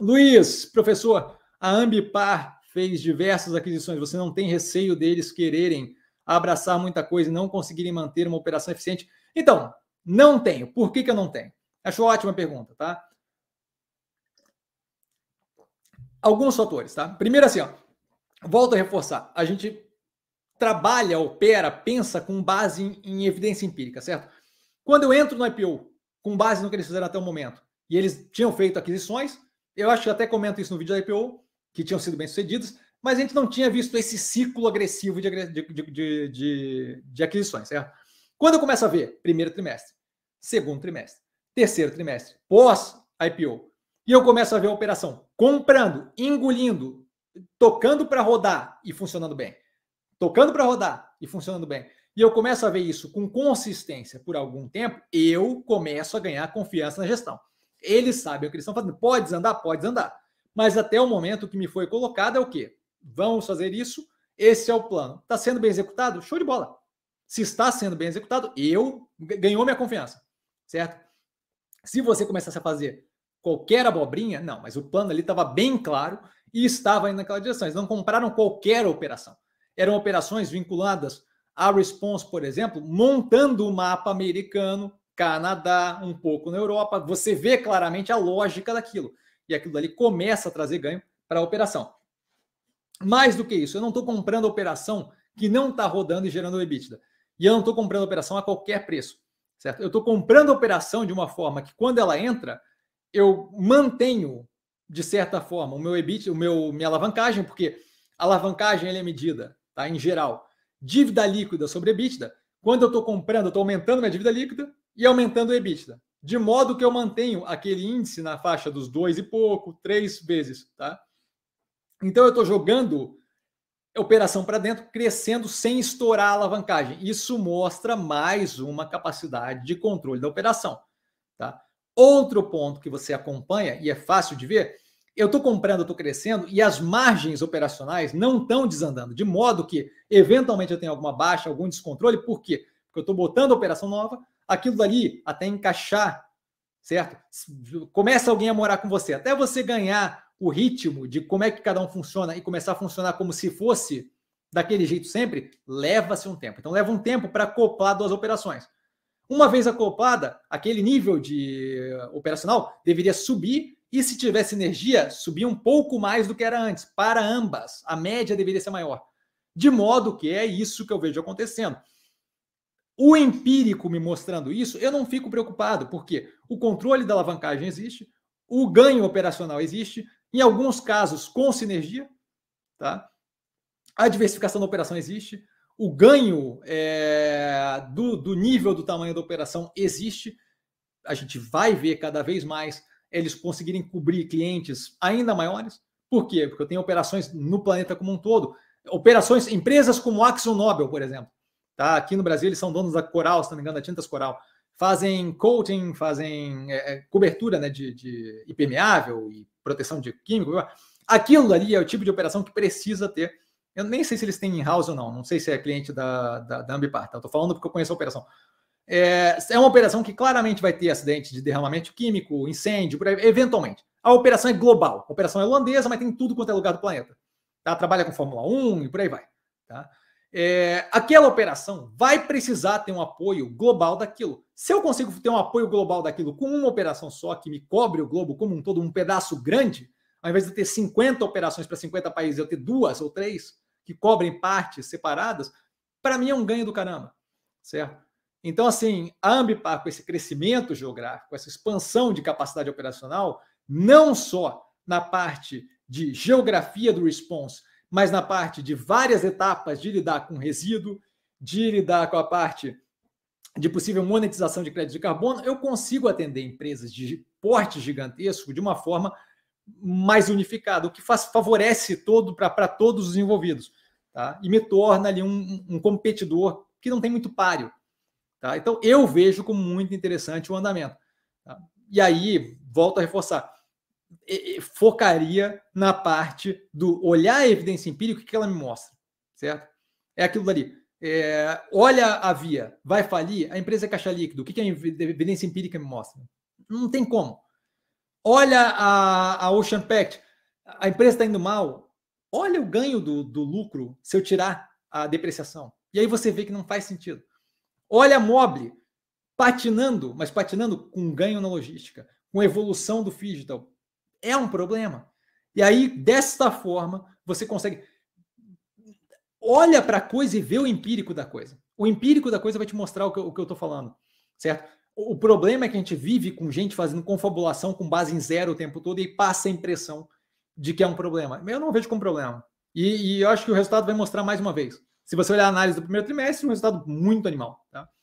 Luiz, professor, a Ambipar fez diversas aquisições. Você não tem receio deles quererem abraçar muita coisa e não conseguirem manter uma operação eficiente? Então, não tenho. Por que, que eu não tenho? Acho ótima pergunta, tá? Alguns fatores, tá? Primeiro, assim, ó, volto a reforçar. A gente trabalha, opera, pensa com base em, em evidência empírica, certo? Quando eu entro no IPO, com base no que eles fizeram até o momento, e eles tinham feito aquisições, eu acho que até comento isso no vídeo da IPO, que tinham sido bem sucedidos, mas a gente não tinha visto esse ciclo agressivo de, de, de, de, de aquisições, certo? Quando eu começo a ver primeiro trimestre, segundo trimestre, terceiro trimestre, pós-IPO, e eu começo a ver a operação comprando, engolindo, tocando para rodar e funcionando bem, tocando para rodar e funcionando bem, e eu começo a ver isso com consistência por algum tempo, eu começo a ganhar confiança na gestão. Eles sabem o que eles estão fazendo. Pode desandar? Pode desandar. Mas até o momento que me foi colocado é o quê? Vamos fazer isso, esse é o plano. Está sendo bem executado? Show de bola. Se está sendo bem executado, eu ganhou minha confiança, certo? Se você começasse a fazer qualquer abobrinha, não, mas o plano ali estava bem claro e estava indo naquela direção. Eles não compraram qualquer operação. Eram operações vinculadas à Response, por exemplo, montando o mapa americano, Canadá, um pouco na Europa. Você vê claramente a lógica daquilo. E aquilo ali começa a trazer ganho para a operação. Mais do que isso, eu não estou comprando operação que não está rodando e gerando EBITDA. E eu não estou comprando operação a qualquer preço. Certo? Eu estou comprando operação de uma forma que, quando ela entra, eu mantenho, de certa forma, o meu EBIT, o meu, minha alavancagem, porque a alavancagem é medida, tá? em geral, dívida líquida sobre EBITDA. Quando eu estou comprando, eu estou aumentando minha dívida líquida e aumentando o EBITDA. De modo que eu mantenho aquele índice na faixa dos dois e pouco, três vezes. Tá? Então eu estou jogando operação para dentro, crescendo sem estourar a alavancagem. Isso mostra mais uma capacidade de controle da operação. Tá? Outro ponto que você acompanha, e é fácil de ver, eu estou comprando, estou crescendo, e as margens operacionais não estão desandando, de modo que, eventualmente, eu tenho alguma baixa, algum descontrole. Por quê? Porque eu estou botando operação nova, aquilo dali até encaixar, certo? Começa alguém a morar com você, até você ganhar o ritmo de como é que cada um funciona e começar a funcionar como se fosse daquele jeito sempre, leva-se um tempo. Então, leva um tempo para acoplar duas operações. Uma vez acoplada, aquele nível de operacional deveria subir e, se tivesse energia, subir um pouco mais do que era antes, para ambas. A média deveria ser maior. De modo que é isso que eu vejo acontecendo. O empírico me mostrando isso, eu não fico preocupado, porque o controle da alavancagem existe, o ganho operacional existe, em alguns casos, com sinergia, tá? A diversificação da operação existe, o ganho é, do, do nível do tamanho da operação existe. A gente vai ver cada vez mais eles conseguirem cobrir clientes ainda maiores. Por quê? Porque eu tenho operações no planeta como um todo. Operações, empresas como Axon Nobel, por exemplo. Tá? Aqui no Brasil, eles são donos da Coral, se não me engano, da Tintas Coral. Fazem coating, fazem é, é cobertura né, de, de impermeável e proteção de químico. Aquilo ali é o tipo de operação que precisa ter. Eu nem sei se eles têm in-house ou não, não sei se é cliente da, da, da Ambipar, tá? Estou falando porque eu conheço a operação. É, é, uma operação que claramente vai ter acidente de derramamento químico, incêndio, eventualmente. A operação é global. A operação é holandesa, mas tem tudo quanto é lugar do planeta. Tá? Trabalha com Fórmula 1 e por aí vai. Tá? É, aquela operação vai precisar ter um apoio global daquilo. Se eu consigo ter um apoio global daquilo com uma operação só que me cobre o globo como um todo, um pedaço grande, ao invés de ter 50 operações para 50 países, eu ter duas ou três que cobrem partes separadas, para mim é um ganho do caramba, certo? Então, assim, a Ambipar, com esse crescimento geográfico, essa expansão de capacidade operacional, não só na parte de geografia do response, mas na parte de várias etapas de lidar com resíduo, de lidar com a parte de possível monetização de crédito de carbono, eu consigo atender empresas de porte gigantesco de uma forma mais unificada, o que faz, favorece todo para todos os envolvidos, tá? E me torna ali um, um competidor que não tem muito páreo, tá? Então eu vejo como muito interessante o andamento. Tá? E aí volto a reforçar, focaria na parte do olhar a evidência empírica que ela me mostra, certo? É aquilo dali. É, olha a via, vai falir, a empresa é caixa líquido. O que, que a evidência empírica me mostra? Não tem como. Olha a, a Ocean Pact, a empresa está indo mal. Olha o ganho do, do lucro se eu tirar a depreciação. E aí você vê que não faz sentido. Olha a Mobile patinando, mas patinando com ganho na logística, com evolução do digital. É um problema. E aí, desta forma, você consegue. Olha para a coisa e vê o empírico da coisa. O empírico da coisa vai te mostrar o que, eu estou falando, certo? O, o problema é que a gente vive com gente fazendo confabulação com base em zero o tempo todo e passa a impressão de que é um problema. Eu não vejo como problema. E, e eu acho que o resultado vai mostrar mais uma vez. Se você olhar a análise do primeiro trimestre, um resultado muito animal. Tá?